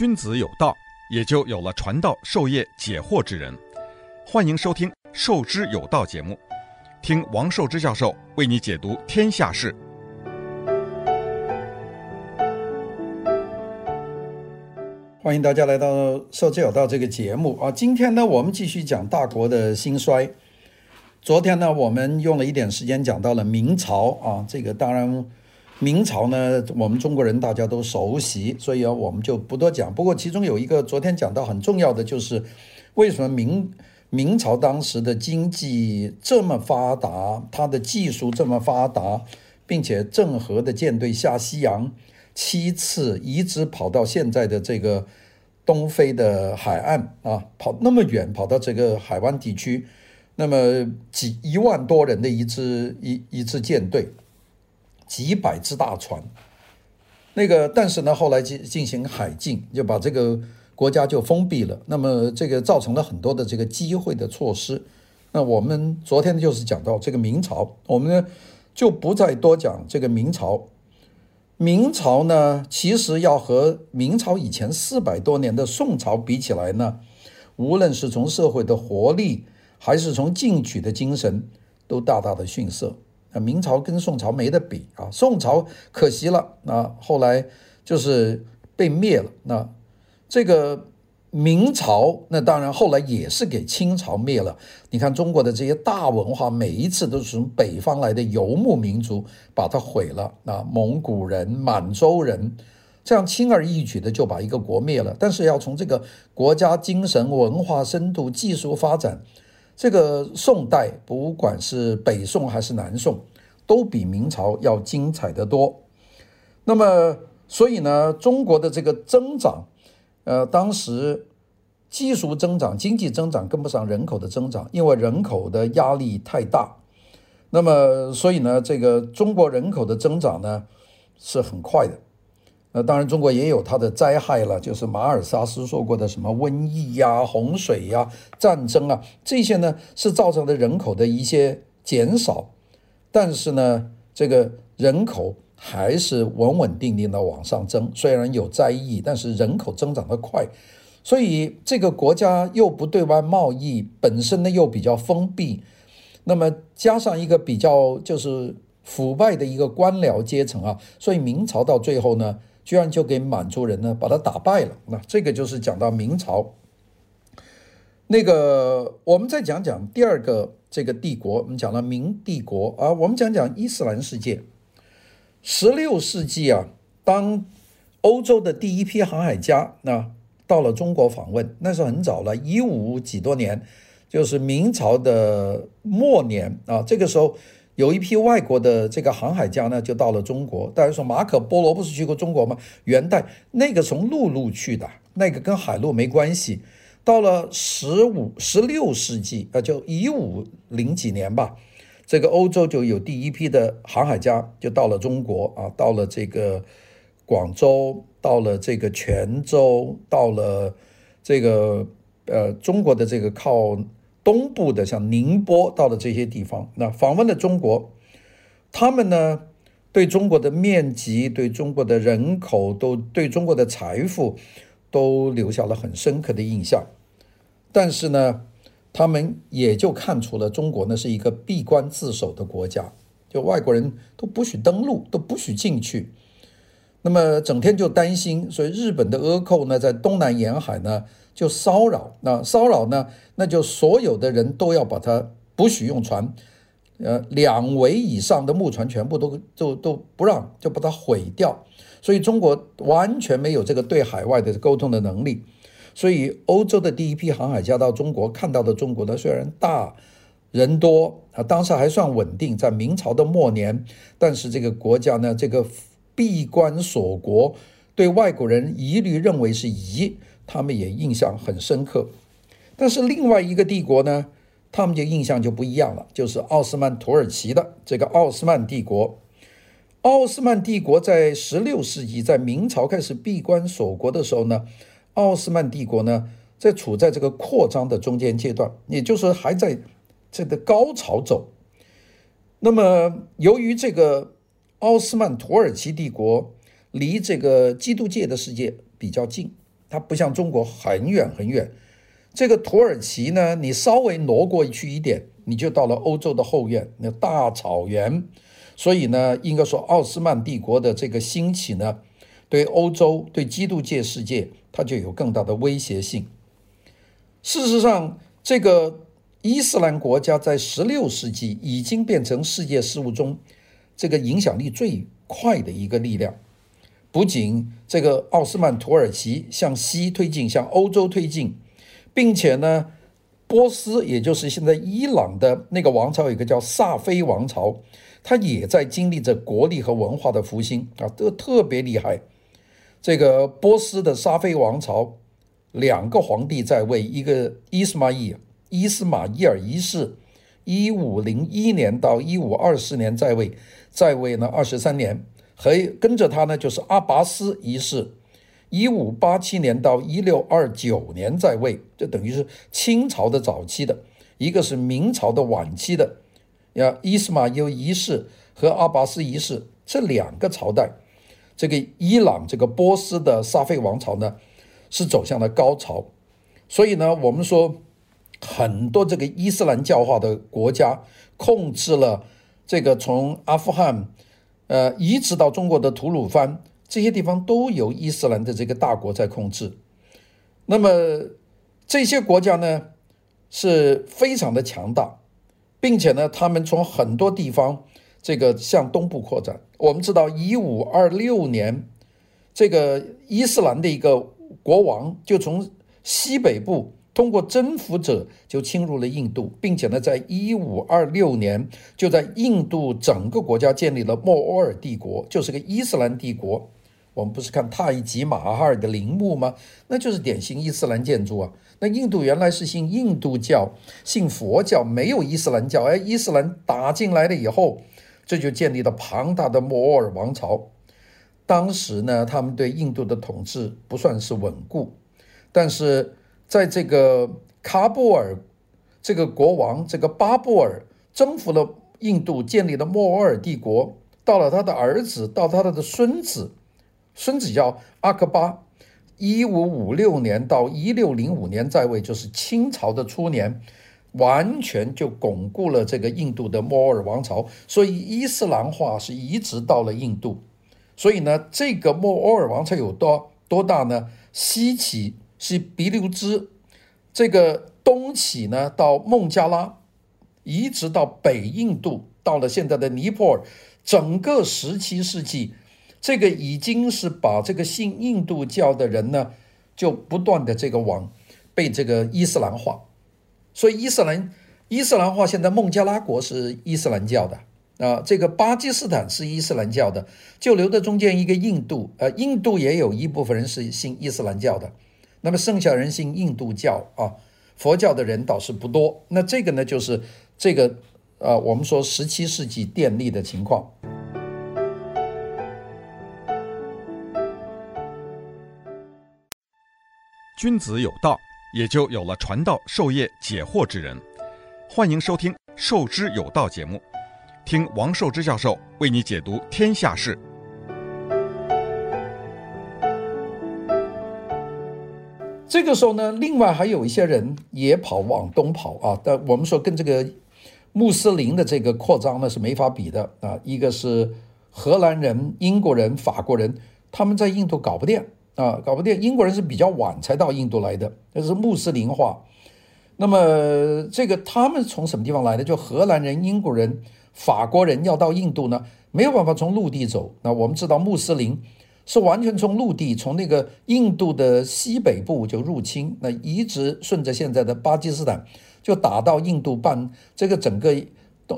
君子有道，也就有了传道授业解惑之人。欢迎收听《授之有道》节目，听王寿之教授为你解读天下事。欢迎大家来到《授之有道》这个节目啊！今天呢，我们继续讲大国的兴衰。昨天呢，我们用了一点时间讲到了明朝啊，这个当然。明朝呢，我们中国人大家都熟悉，所以啊，我们就不多讲。不过其中有一个昨天讲到很重要的，就是为什么明明朝当时的经济这么发达，它的技术这么发达，并且郑和的舰队下西洋七次，一直跑到现在的这个东非的海岸啊，跑那么远，跑到这个海湾地区，那么几一万多人的一支一一支舰队。几百只大船，那个，但是呢，后来进进行海禁，就把这个国家就封闭了。那么这个造成了很多的这个机会的措施。那我们昨天就是讲到这个明朝，我们呢就不再多讲这个明朝。明朝呢，其实要和明朝以前四百多年的宋朝比起来呢，无论是从社会的活力，还是从进取的精神，都大大的逊色。啊，明朝跟宋朝没得比啊！宋朝可惜了，啊，后来就是被灭了。那这个明朝，那当然后来也是给清朝灭了。你看中国的这些大文化，每一次都是从北方来的游牧民族把它毁了。啊，蒙古人、满洲人，这样轻而易举的就把一个国灭了。但是要从这个国家精神、文化深度、技术发展。这个宋代，不管是北宋还是南宋，都比明朝要精彩得多。那么，所以呢，中国的这个增长，呃，当时技术增长、经济增长跟不上人口的增长，因为人口的压力太大。那么，所以呢，这个中国人口的增长呢是很快的。那当然，中国也有它的灾害了，就是马尔萨斯说过的什么瘟疫呀、洪水呀、战争啊，这些呢是造成的人口的一些减少，但是呢，这个人口还是稳稳定定的往上增，虽然有灾疫，但是人口增长的快，所以这个国家又不对外贸易，本身呢又比较封闭，那么加上一个比较就是腐败的一个官僚阶层啊，所以明朝到最后呢。居然就给满族人呢把他打败了，那这个就是讲到明朝。那个我们再讲讲第二个这个帝国，我们讲了明帝国啊，我们讲讲伊斯兰世界。十六世纪啊，当欧洲的第一批航海家那到了中国访问，那是很早了，一五几多年，就是明朝的末年啊，这个时候。有一批外国的这个航海家呢，就到了中国。大家说马可波罗不是去过中国吗？元代那个从陆路去的，那个跟海路没关系。到了十五、十六世纪，呃，就一五零几年吧，这个欧洲就有第一批的航海家就到了中国啊，到了这个广州，到了这个泉州，到了这个呃中国的这个靠。东部的像宁波到了这些地方，那访问了中国，他们呢对中国的面积、对中国的人口、都对中国的财富都留下了很深刻的印象。但是呢，他们也就看出了中国呢是一个闭关自守的国家，就外国人都不许登陆，都不许进去。那么整天就担心，所以日本的倭寇呢在东南沿海呢。就骚扰，那骚扰呢？那就所有的人都要把它不许用船，呃，两桅以上的木船全部都都都不让，就把它毁掉。所以中国完全没有这个对海外的沟通的能力。所以欧洲的第一批航海家到中国看到的中国呢，虽然大人多啊，当时还算稳定，在明朝的末年，但是这个国家呢，这个闭关锁国，对外国人一律认为是夷。他们也印象很深刻，但是另外一个帝国呢，他们就印象就不一样了，就是奥斯曼土耳其的这个奥斯曼帝国。奥斯曼帝国在十六世纪，在明朝开始闭关锁国的时候呢，奥斯曼帝国呢在处在这个扩张的中间阶段，也就是还在这个高潮走。那么由于这个奥斯曼土耳其帝国离这个基督教的世界比较近。它不像中国很远很远。这个土耳其呢，你稍微挪过去一点，你就到了欧洲的后院，那大草原。所以呢，应该说奥斯曼帝国的这个兴起呢，对欧洲、对基督教世界，它就有更大的威胁性。事实上，这个伊斯兰国家在十六世纪已经变成世界事务中这个影响力最快的一个力量。不仅这个奥斯曼土耳其向西推进，向欧洲推进。并且呢，波斯也就是现在伊朗的那个王朝，有一个叫萨菲王朝，它也在经历着国力和文化的复兴啊，都特别厉害。这个波斯的萨菲王朝，两个皇帝在位，一个伊斯玛伊伊斯玛伊尔一世，一五零一年到一五二四年在位，在位呢二十三年，和跟着他呢就是阿拔斯一世。一五八七年到一六二九年在位，这等于是清朝的早期的，一个是明朝的晚期的，呀，伊斯玛尤一世和阿拔斯一世这两个朝代，这个伊朗这个波斯的萨菲王朝呢，是走向了高潮，所以呢，我们说很多这个伊斯兰教化的国家控制了这个从阿富汗，呃，一直到中国的吐鲁番。这些地方都由伊斯兰的这个大国在控制，那么这些国家呢是非常的强大，并且呢，他们从很多地方这个向东部扩展。我们知道，一五二六年，这个伊斯兰的一个国王就从西北部。通过征服者就侵入了印度，并且呢，在一五二六年就在印度整个国家建立了莫卧儿帝国，就是个伊斯兰帝国。我们不是看泰姬玛哈尔的陵墓吗？那就是典型伊斯兰建筑啊。那印度原来是信印度教，信佛教，没有伊斯兰教。哎，伊斯兰打进来了以后，这就建立了庞大的莫卧儿王朝。当时呢，他们对印度的统治不算是稳固，但是。在这个喀布尔，这个国王这个巴布尔征服了印度，建立了莫卧儿帝国。到了他的儿子，到他的孙子，孙子叫阿克巴，一五五六年到一六零五年在位，就是清朝的初年，完全就巩固了这个印度的莫卧儿王朝。所以伊斯兰化是移植到了印度。所以呢，这个莫卧儿王朝有多多大呢？西起。是俾留支，这个东起呢到孟加拉，一直到北印度，到了现在的尼泊尔，整个十七世纪，这个已经是把这个信印度教的人呢，就不断的这个往被这个伊斯兰化，所以伊斯兰伊斯兰化，现在孟加拉国是伊斯兰教的啊，这个巴基斯坦是伊斯兰教的，就留在中间一个印度，呃，印度也有一部分人是信伊斯兰教的。那么剩下人信印度教啊，佛教的人倒是不多。那这个呢，就是这个啊，我们说十七世纪电力的情况。君子有道，也就有了传道授业解惑之人。欢迎收听《授之有道》节目，听王寿之教授为你解读天下事。这个时候呢，另外还有一些人也跑往东跑啊。但我们说跟这个穆斯林的这个扩张呢是没法比的啊。一个是荷兰人、英国人、法国人，他们在印度搞不定啊，搞不定。英国人是比较晚才到印度来的，那是穆斯林化。那么这个他们从什么地方来的？就荷兰人、英国人、法国人要到印度呢，没有办法从陆地走。那我们知道穆斯林。是完全从陆地，从那个印度的西北部就入侵，那一直顺着现在的巴基斯坦，就打到印度半这个整个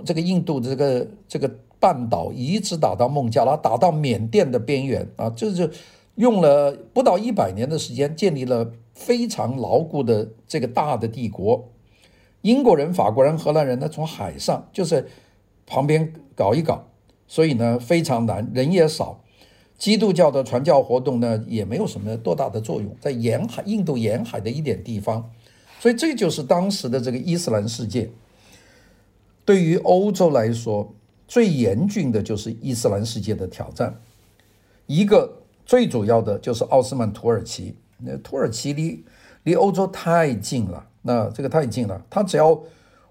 这个印度的这个这个半岛，一直打到孟加拉，打到缅甸的边缘啊，就是用了不到一百年的时间，建立了非常牢固的这个大的帝国。英国人、法国人、荷兰人呢，从海上就是旁边搞一搞，所以呢非常难，人也少。基督教的传教活动呢，也没有什么多大的作用，在沿海、印度沿海的一点地方，所以这就是当时的这个伊斯兰世界。对于欧洲来说，最严峻的就是伊斯兰世界的挑战。一个最主要的就是奥斯曼土耳其，那土耳其离离欧洲太近了，那这个太近了，它只要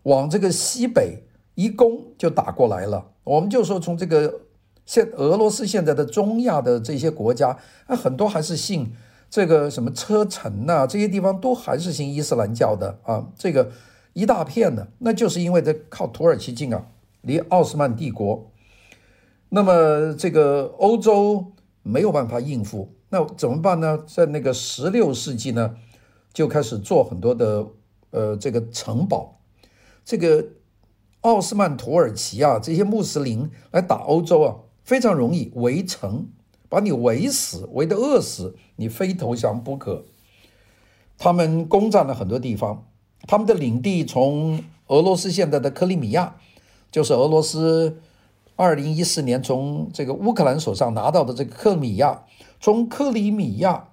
往这个西北一攻就打过来了。我们就说从这个现俄罗斯现在的中亚的这些国家，啊，很多还是信这个什么车臣呐，这些地方都还是信伊斯兰教的啊，这个一大片的，那就是因为这靠土耳其近啊，离奥斯曼帝国，那么这个欧洲没有办法应付。那怎么办呢？在那个十六世纪呢，就开始做很多的呃这个城堡，这个奥斯曼土耳其啊，这些穆斯林来打欧洲啊，非常容易围城，把你围死，围得饿死，你非投降不可。他们攻占了很多地方，他们的领地从俄罗斯现在的克里米亚，就是俄罗斯二零一四年从这个乌克兰手上拿到的这个克里米亚。从克里米亚，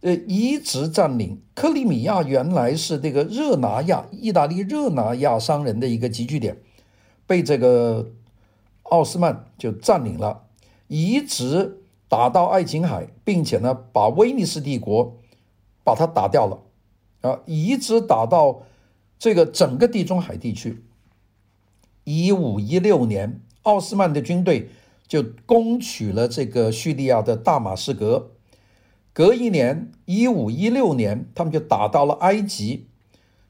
呃，一直占领。克里米亚原来是这个热那亚，意大利热那亚商人的一个集聚点，被这个奥斯曼就占领了，一直打到爱琴海，并且呢，把威尼斯帝国把它打掉了，啊，一直打到这个整个地中海地区。一五一六年，奥斯曼的军队。就攻取了这个叙利亚的大马士革，隔一年，一五一六年，他们就打到了埃及，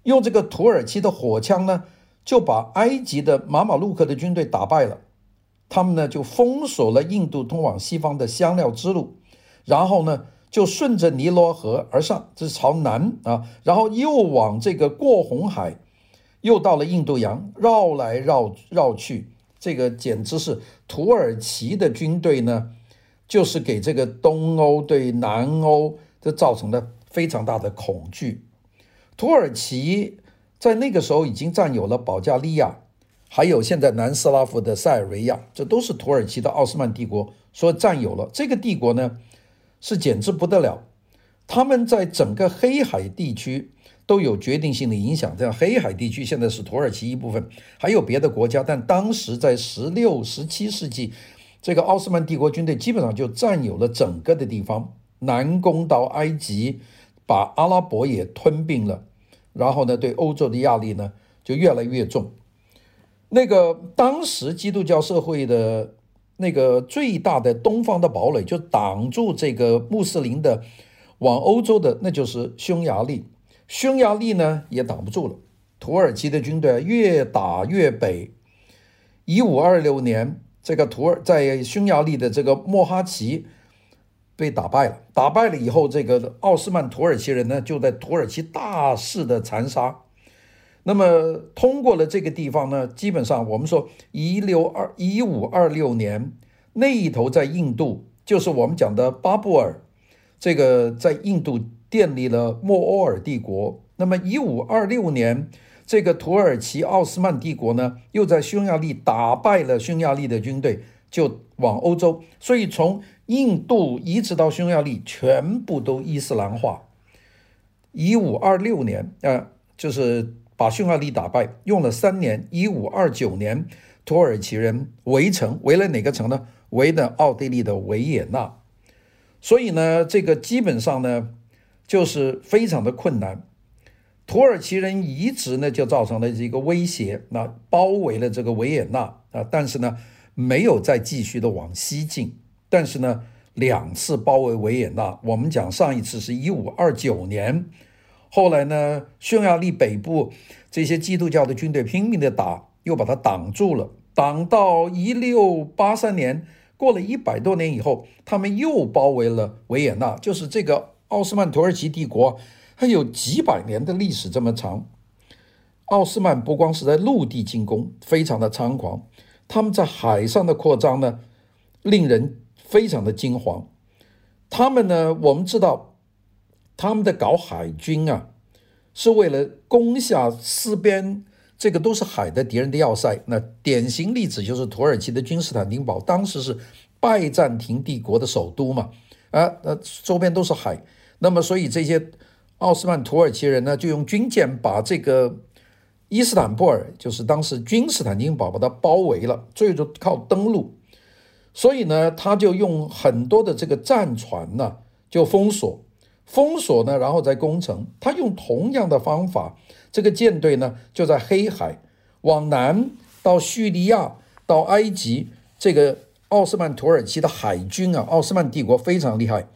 用这个土耳其的火枪呢，就把埃及的马马鲁克的军队打败了。他们呢就封锁了印度通往西方的香料之路，然后呢就顺着尼罗河而上，这是朝南啊，然后又往这个过红海，又到了印度洋，绕来绕绕去。这个简直是土耳其的军队呢，就是给这个东欧对南欧这造成了非常大的恐惧。土耳其在那个时候已经占有了保加利亚，还有现在南斯拉夫的塞尔维亚，这都是土耳其的奥斯曼帝国所占有了。这个帝国呢，是简直不得了，他们在整个黑海地区。都有决定性的影响。这样，黑海地区现在是土耳其一部分，还有别的国家。但当时在十六、十七世纪，这个奥斯曼帝国军队基本上就占有了整个的地方，南攻到埃及，把阿拉伯也吞并了。然后呢，对欧洲的压力呢就越来越重。那个当时基督教社会的那个最大的东方的堡垒，就挡住这个穆斯林的往欧洲的，那就是匈牙利。匈牙利呢也挡不住了，土耳其的军队越打越北。一五二六年，这个土耳在匈牙利的这个莫哈奇被打败了。打败了以后，这个奥斯曼土耳其人呢就在土耳其大肆的残杀。那么通过了这个地方呢，基本上我们说一六二一五二六年那一头在印度，就是我们讲的巴布尔，这个在印度。建立了莫欧尔帝国。那么，一五二六年，这个土耳其奥斯曼帝国呢，又在匈牙利打败了匈牙利的军队，就往欧洲。所以，从印度一直到匈牙利，全部都伊斯兰化。一五二六年，啊，就是把匈牙利打败，用了三年。一五二九年，土耳其人围城，围了哪个城呢？围的奥地利的维也纳。所以呢，这个基本上呢。就是非常的困难，土耳其人一直呢就造成了这个威胁，那包围了这个维也纳啊，但是呢没有再继续的往西进，但是呢两次包围维也纳，我们讲上一次是一五二九年，后来呢匈牙利北部这些基督教的军队拼命的打，又把它挡住了，挡到一六八三年，过了一百多年以后，他们又包围了维也纳，就是这个。奥斯曼土耳其帝国它有几百年的历史这么长。奥斯曼不光是在陆地进攻，非常的猖狂，他们在海上的扩张呢，令人非常的惊惶。他们呢，我们知道，他们的搞海军啊，是为了攻下四边这个都是海的敌人的要塞。那典型例子就是土耳其的君士坦丁堡，当时是拜占庭帝国的首都嘛，啊，那，周边都是海。那么，所以这些奥斯曼土耳其人呢，就用军舰把这个伊斯坦布尔，就是当时君士坦丁堡，把它包围了，最终靠登陆。所以呢，他就用很多的这个战船呢，就封锁，封锁呢，然后再攻城。他用同样的方法，这个舰队呢就在黑海往南到叙利亚到埃及。这个奥斯曼土耳其的海军啊，奥斯曼帝国非常厉害。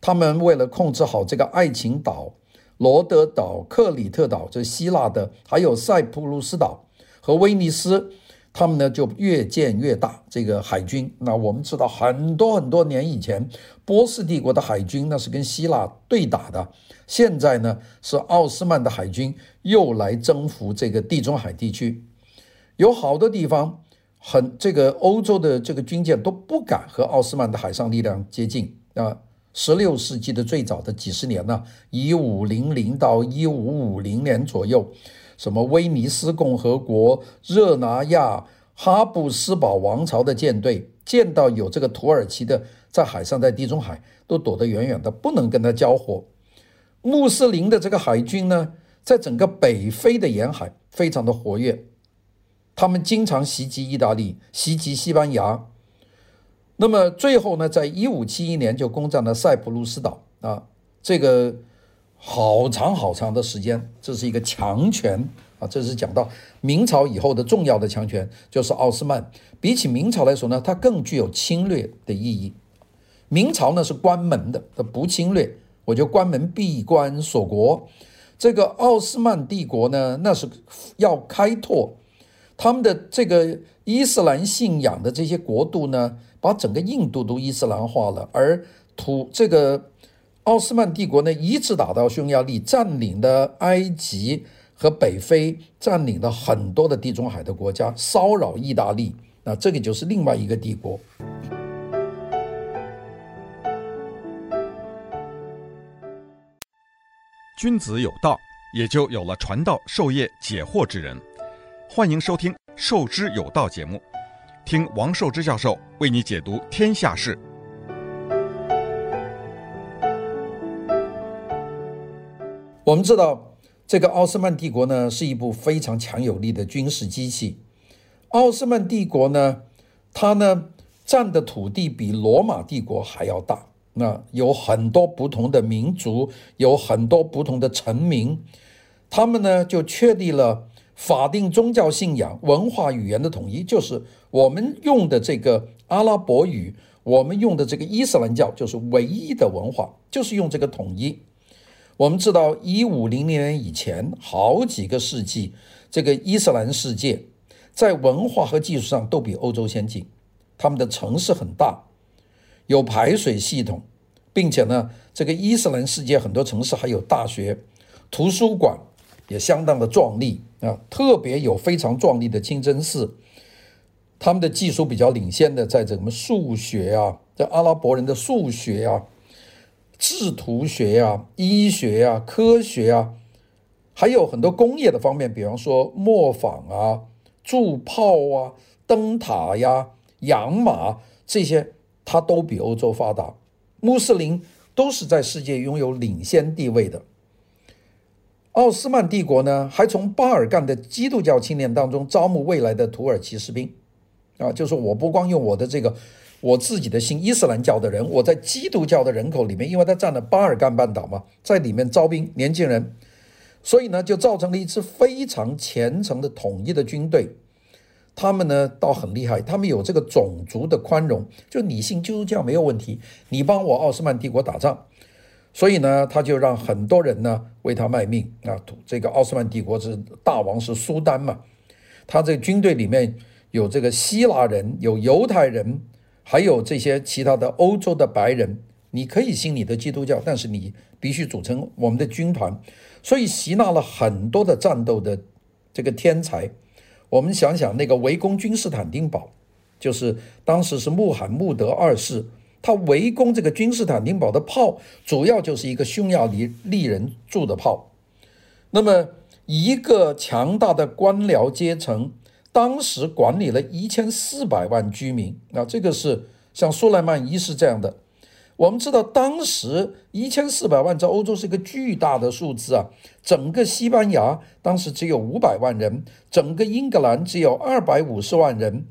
他们为了控制好这个爱琴岛、罗德岛、克里特岛，这希腊的，还有塞浦路斯岛和威尼斯。他们呢就越建越大，这个海军。那我们知道很多很多年以前，波斯帝国的海军那是跟希腊对打的。现在呢是奥斯曼的海军又来征服这个地中海地区，有好多地方很这个欧洲的这个军舰都不敢和奥斯曼的海上力量接近啊。十六世纪的最早的几十年呢，一五零零到一五五零年左右。什么威尼斯共和国、热那亚、哈布斯堡王朝的舰队，见到有这个土耳其的在海上，在地中海都躲得远远的，不能跟他交火。穆斯林的这个海军呢，在整个北非的沿海非常的活跃，他们经常袭击意大利、袭击西班牙。那么最后呢，在一五七一年就攻占了塞浦路斯岛啊，这个。好长好长的时间，这是一个强权啊！这是讲到明朝以后的重要的强权，就是奥斯曼。比起明朝来说呢，它更具有侵略的意义。明朝呢是关门的，它不侵略，我就关门闭关锁国。这个奥斯曼帝国呢，那是要开拓他们的这个伊斯兰信仰的这些国度呢，把整个印度都伊斯兰化了，而土这个。奥斯曼帝国呢，一直打到匈牙利，占领了埃及和北非，占领了很多的地中海的国家，骚扰意大利。那这个就是另外一个帝国。君子有道，也就有了传道授业解惑之人。欢迎收听《授之有道》节目，听王寿之教授为你解读天下事。我们知道，这个奥斯曼帝国呢，是一部非常强有力的军事机器。奥斯曼帝国呢，它呢占的土地比罗马帝国还要大。那有很多不同的民族，有很多不同的臣民，他们呢就确立了法定宗教信仰、文化语言的统一，就是我们用的这个阿拉伯语，我们用的这个伊斯兰教，就是唯一的文化，就是用这个统一。我们知道，一五零零年以前，好几个世纪，这个伊斯兰世界在文化和技术上都比欧洲先进。他们的城市很大，有排水系统，并且呢，这个伊斯兰世界很多城市还有大学、图书馆，也相当的壮丽啊。特别有非常壮丽的清真寺。他们的技术比较领先的，在这什么数学啊，这阿拉伯人的数学啊。制图学呀、医学呀、科学呀、还有很多工业的方面，比方说磨坊啊、铸炮啊、灯塔呀、养马这些，它都比欧洲发达。穆斯林都是在世界拥有领先地位的。奥斯曼帝国呢，还从巴尔干的基督教青年当中招募未来的土耳其士兵，啊，就是我不光用我的这个。我自己的信伊斯兰教的人，我在基督教的人口里面，因为他占了巴尔干半岛嘛，在里面招兵年轻人，所以呢，就造成了一支非常虔诚的统一的军队。他们呢，倒很厉害，他们有这个种族的宽容，就你信基督教没有问题，你帮我奥斯曼帝国打仗，所以呢，他就让很多人呢为他卖命啊。这个奥斯曼帝国是大王是苏丹嘛，他这军队里面有这个希腊人，有犹太人。还有这些其他的欧洲的白人，你可以信你的基督教，但是你必须组成我们的军团，所以吸纳了很多的战斗的这个天才。我们想想那个围攻君士坦丁堡，就是当时是穆罕默德二世，他围攻这个君士坦丁堡的炮，主要就是一个匈牙利人铸的炮。那么一个强大的官僚阶层。当时管理了一千四百万居民，那这个是像苏莱曼一世这样的。我们知道，当时一千四百万在欧洲是一个巨大的数字啊。整个西班牙当时只有五百万人，整个英格兰只有二百五十万人。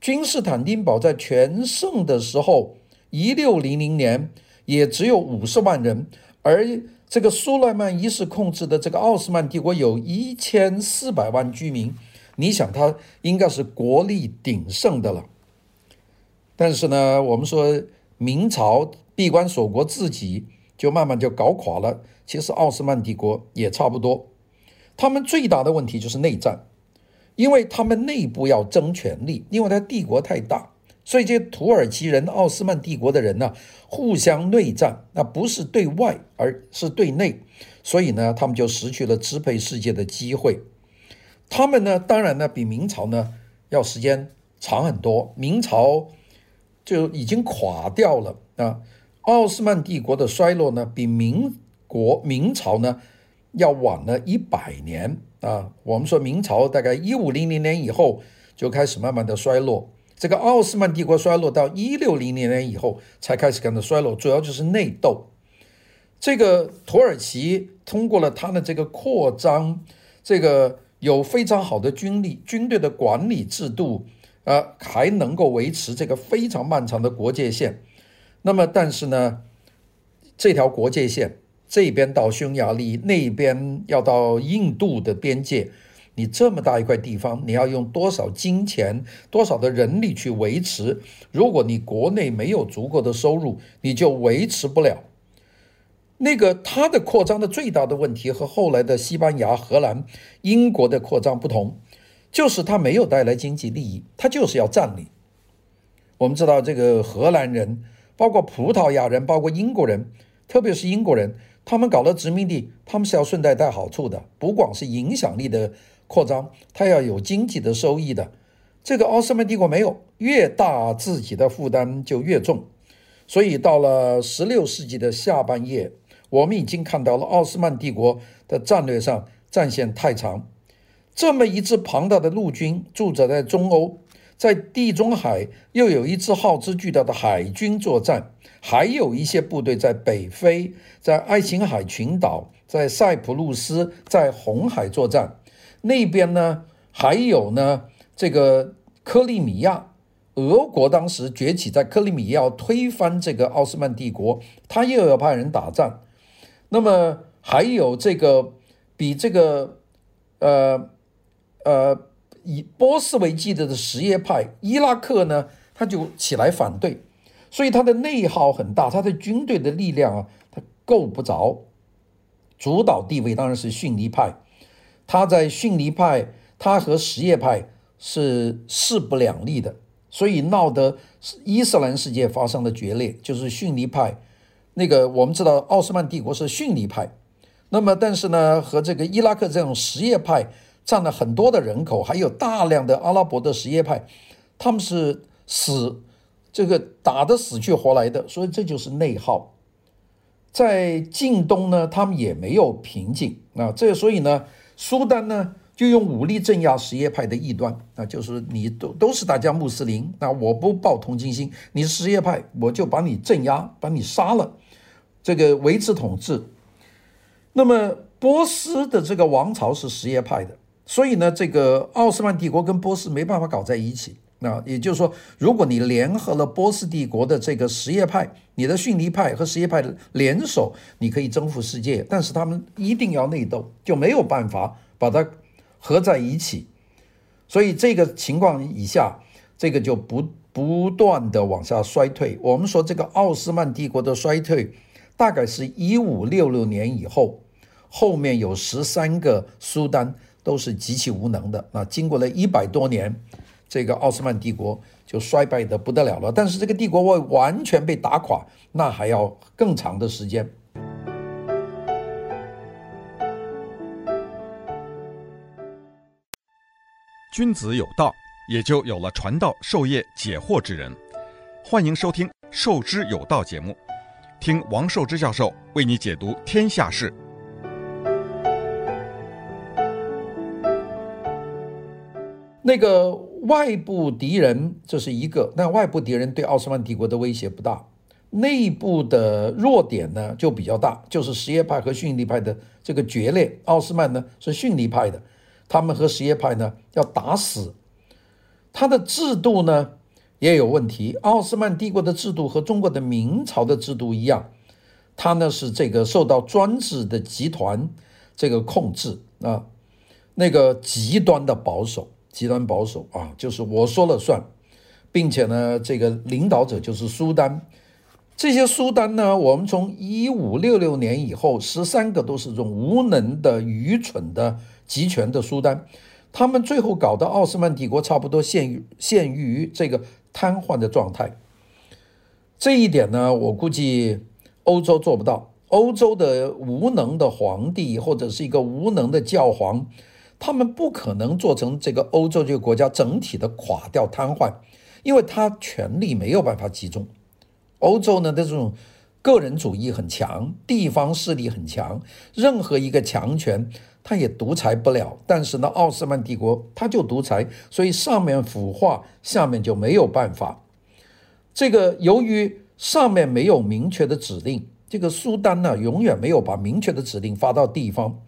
君士坦丁堡在全盛的时候，一六零零年也只有五十万人，而这个苏莱曼一世控制的这个奥斯曼帝国有一千四百万居民，你想他应该是国力鼎盛的了。但是呢，我们说明朝闭关锁国，自己就慢慢就搞垮了。其实奥斯曼帝国也差不多，他们最大的问题就是内战，因为他们内部要争权力，因为他帝国太大。所以这些土耳其人、奥斯曼帝国的人呢，互相内战，那不是对外，而是对内。所以呢，他们就失去了支配世界的机会。他们呢，当然呢，比明朝呢要时间长很多。明朝就已经垮掉了啊。奥斯曼帝国的衰落呢，比民国明朝呢要晚了一百年啊。我们说明朝大概一五零零年以后就开始慢慢的衰落。这个奥斯曼帝国衰落到一六零零年以后才开始感到衰落，主要就是内斗。这个土耳其通过了他的这个扩张，这个有非常好的军力、军队的管理制度，呃，还能够维持这个非常漫长的国界线。那么，但是呢，这条国界线这边到匈牙利，那边要到印度的边界。你这么大一块地方，你要用多少金钱、多少的人力去维持？如果你国内没有足够的收入，你就维持不了。那个它的扩张的最大的问题和后来的西班牙、荷兰、英国的扩张不同，就是它没有带来经济利益，它就是要占领。我们知道这个荷兰人，包括葡萄牙人，包括英国人，特别是英国人，他们搞了殖民地，他们是要顺带带好处的，不光是影响力的。扩张，它要有经济的收益的。这个奥斯曼帝国没有，越大自己的负担就越重。所以到了十六世纪的下半叶，我们已经看到了奥斯曼帝国的战略上战线太长。这么一支庞大的陆军驻扎在中欧，在地中海又有一支耗资巨大的海军作战，还有一些部队在北非、在爱琴海群岛、在塞浦路斯、在红海作战。那边呢，还有呢，这个克里米亚，俄国当时崛起，在克里米亚推翻这个奥斯曼帝国，他又要派人打仗。那么还有这个比这个呃呃以波斯为基地的什叶派，伊拉克呢，他就起来反对，所以他的内耗很大，他的军队的力量啊，他够不着，主导地位当然是逊尼派。他在逊尼派，他和什叶派是势不两立的，所以闹得伊斯兰世界发生了决裂。就是逊尼派，那个我们知道奥斯曼帝国是逊尼派，那么但是呢，和这个伊拉克这种什叶派占了很多的人口，还有大量的阿拉伯的什叶派，他们是死这个打得死去活来的，所以这就是内耗。在近东呢，他们也没有平静啊，这所以呢。苏丹呢，就用武力镇压什叶派的异端，那就是你都都是大家穆斯林，那我不抱同情心，你是什叶派，我就把你镇压，把你杀了，这个维持统治。那么波斯的这个王朝是什叶派的，所以呢，这个奥斯曼帝国跟波斯没办法搞在一起。那也就是说，如果你联合了波斯帝国的这个什叶派，你的逊尼派和什叶派联手，你可以征服世界。但是他们一定要内斗，就没有办法把它合在一起。所以这个情况以下，这个就不不断的往下衰退。我们说这个奥斯曼帝国的衰退，大概是一五六六年以后，后面有十三个苏丹都是极其无能的。那经过了一百多年。这个奥斯曼帝国就衰败得不得了了，但是这个帝国会完全被打垮，那还要更长的时间。君子有道，也就有了传道授业解惑之人。欢迎收听《授之有道》节目，听王寿之教授为你解读天下事。那个外部敌人这是一个，那外部敌人对奥斯曼帝国的威胁不大，内部的弱点呢就比较大，就是什叶派和逊尼派的这个决裂。奥斯曼呢是逊尼派的，他们和什叶派呢要打死。他的制度呢也有问题，奥斯曼帝国的制度和中国的明朝的制度一样，它呢是这个受到专制的集团这个控制啊，那个极端的保守，极端保守啊，就是我说了算，并且呢，这个领导者就是苏丹。这些苏丹呢，我们从一五六六年以后，十三个都是这种无能的、愚蠢的、集权的苏丹，他们最后搞的奥斯曼帝国差不多陷于陷于这个瘫痪的状态。这一点呢，我估计欧洲做不到。欧洲的无能的皇帝或者是一个无能的教皇，他们不可能做成这个欧洲这个国家整体的垮掉瘫痪，因为他权力没有办法集中。欧洲呢的这种个人主义很强，地方势力很强，任何一个强权他也独裁不了。但是呢，奥斯曼帝国他就独裁，所以上面腐化，下面就没有办法。这个由于上面没有明确的指令，这个苏丹呢永远没有把明确的指令发到地方，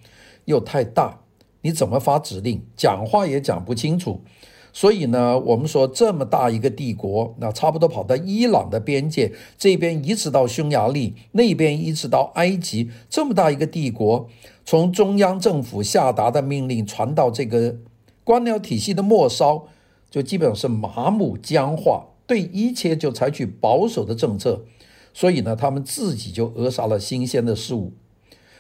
又太大，你怎么发指令？讲话也讲不清楚。所以呢，我们说这么大一个帝国，那差不多跑到伊朗的边界这边，一直到匈牙利那边，一直到埃及，这么大一个帝国，从中央政府下达的命令传到这个官僚体系的末梢，就基本上是麻木僵化，对一切就采取保守的政策。所以呢，他们自己就扼杀了新鲜的事物。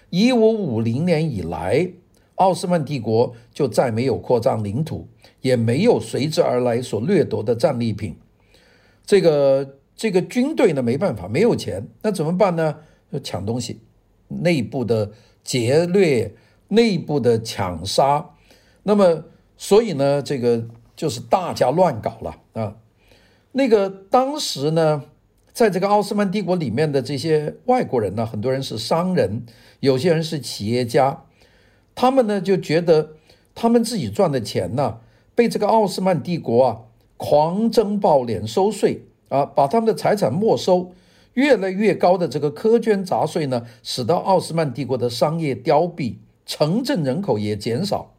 一五五零年以来，奥斯曼帝国就再没有扩张领土。也没有随之而来所掠夺的战利品，这个这个军队呢，没办法，没有钱，那怎么办呢？就抢东西，内部的劫掠，内部的抢杀，那么所以呢，这个就是大家乱搞了啊。那个当时呢，在这个奥斯曼帝国里面的这些外国人呢，很多人是商人，有些人是企业家，他们呢就觉得他们自己赚的钱呢。被这个奥斯曼帝国啊狂征暴敛收税啊，把他们的财产没收，越来越高的这个苛捐杂税呢，使得奥斯曼帝国的商业凋敝，城镇人口也减少。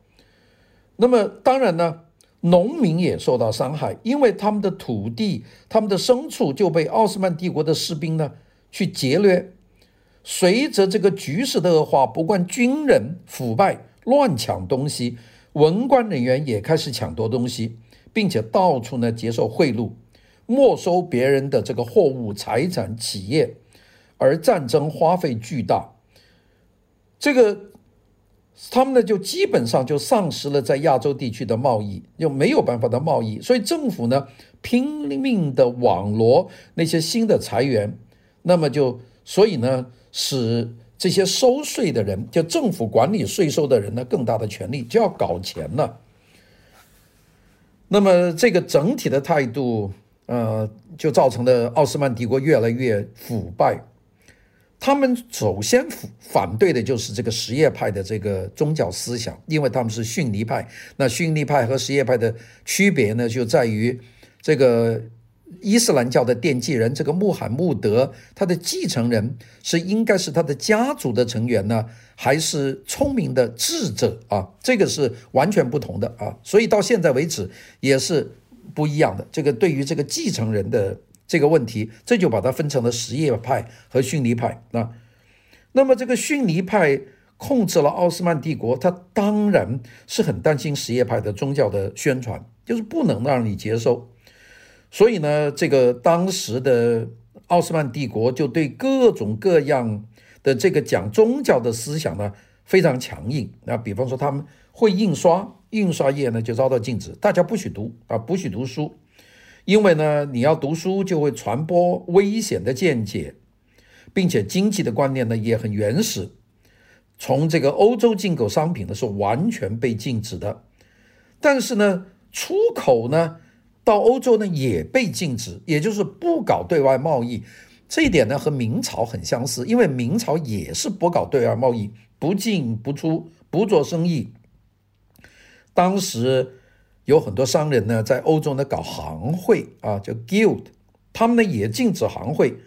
那么当然呢，农民也受到伤害，因为他们的土地、他们的牲畜就被奥斯曼帝国的士兵呢去劫掠。随着这个局势的恶化，不管军人腐败、乱抢东西。文官人员也开始抢夺东西，并且到处呢接受贿赂，没收别人的这个货物、财产、企业，而战争花费巨大。这个他们呢就基本上就丧失了在亚洲地区的贸易，就没有办法的贸易，所以政府呢拼命的网罗那些新的财源，那么就所以呢使。这些收税的人，就政府管理税收的人呢，更大的权力就要搞钱了。那么这个整体的态度，呃，就造成了奥斯曼帝国越来越腐败。他们首先反反对的就是这个什叶派的这个宗教思想，因为他们是逊尼派。那逊尼派和什叶派的区别呢，就在于这个。伊斯兰教的奠基人这个穆罕默德，他的继承人是应该是他的家族的成员呢，还是聪明的智者啊？这个是完全不同的啊，所以到现在为止也是不一样的。这个对于这个继承人的这个问题，这就把它分成了什叶派和逊尼派啊。那么这个逊尼派控制了奥斯曼帝国，他当然是很担心什叶派的宗教的宣传，就是不能让你接受。所以呢，这个当时的奥斯曼帝国就对各种各样的这个讲宗教的思想呢非常强硬。那比方说，他们会印刷，印刷业呢就遭到禁止，大家不许读啊，不许读书，因为呢，你要读书就会传播危险的见解，并且经济的观念呢也很原始。从这个欧洲进口商品呢是完全被禁止的，但是呢，出口呢。到欧洲呢也被禁止，也就是不搞对外贸易。这一点呢和明朝很相似，因为明朝也是不搞对外贸易，不进不出，不做生意。当时有很多商人呢在欧洲呢搞行会啊，叫 guild，他们呢也禁止行会，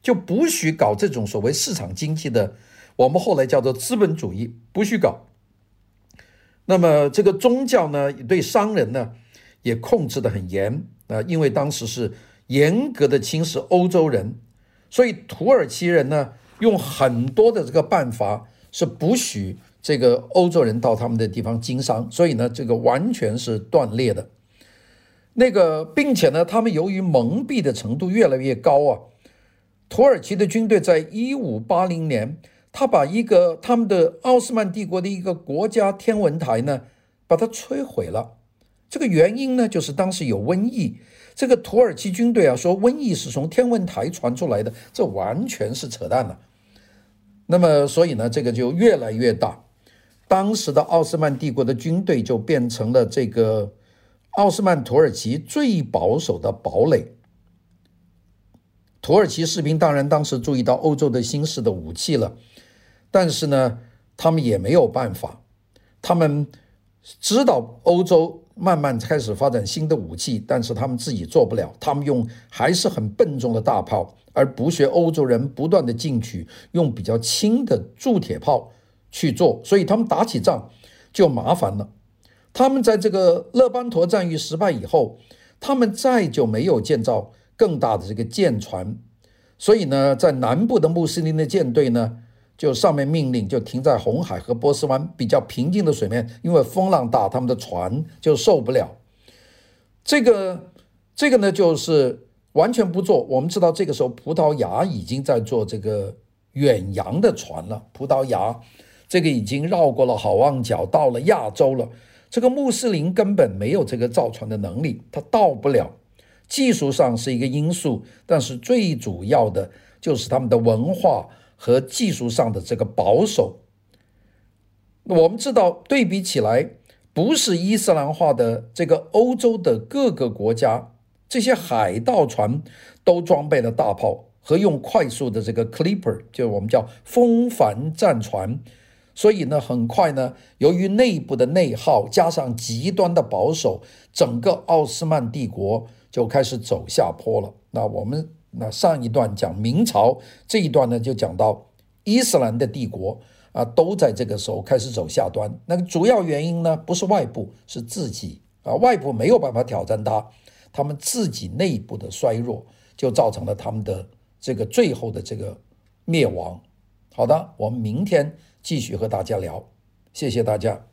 就不许搞这种所谓市场经济的，我们后来叫做资本主义，不许搞。那么这个宗教呢对商人呢。也控制的很严啊，因为当时是严格的轻视欧洲人，所以土耳其人呢用很多的这个办法是不许这个欧洲人到他们的地方经商，所以呢，这个完全是断裂的。那个，并且呢，他们由于蒙蔽的程度越来越高啊，土耳其的军队在一五八零年，他把一个他们的奥斯曼帝国的一个国家天文台呢，把它摧毁了。这个原因呢，就是当时有瘟疫。这个土耳其军队啊，说瘟疫是从天文台传出来的，这完全是扯淡了。那么，所以呢，这个就越来越大。当时的奥斯曼帝国的军队就变成了这个。奥斯曼土耳其最保守的堡垒。土耳其士兵当然当时注意到欧洲的新式的武器了，但是呢，他们也没有办法。他们知道欧洲慢慢开始发展新的武器，但是他们自己做不了。他们用还是很笨重的大炮，而不学欧洲人不断的进取，用比较轻的铸铁炮去做，所以他们打起仗就麻烦了。他们在这个勒班陀战役失败以后，他们再就没有建造更大的这个舰船，所以呢，在南部的穆斯林的舰队呢，就上面命令就停在红海和波斯湾比较平静的水面，因为风浪大，他们的船就受不了。这个这个呢，就是完全不做。我们知道这个时候葡萄牙已经在做这个远洋的船了，葡萄牙这个已经绕过了好望角，到了亚洲了。这个穆斯林根本没有这个造船的能力，他到不了。技术上是一个因素，但是最主要的就是他们的文化和技术上的这个保守。我们知道，对比起来，不是伊斯兰化的这个欧洲的各个国家，这些海盗船都装备了大炮和用快速的这个 clipper，就是我们叫风帆战船。所以呢，很快呢，由于内部的内耗加上极端的保守，整个奥斯曼帝国就开始走下坡了。那我们那上一段讲明朝，这一段呢就讲到伊斯兰的帝国啊，都在这个时候开始走下端。那个主要原因呢，不是外部，是自己啊，外部没有办法挑战它，他们自己内部的衰弱，就造成了他们的这个最后的这个灭亡。好的，我们明天。继续和大家聊，谢谢大家。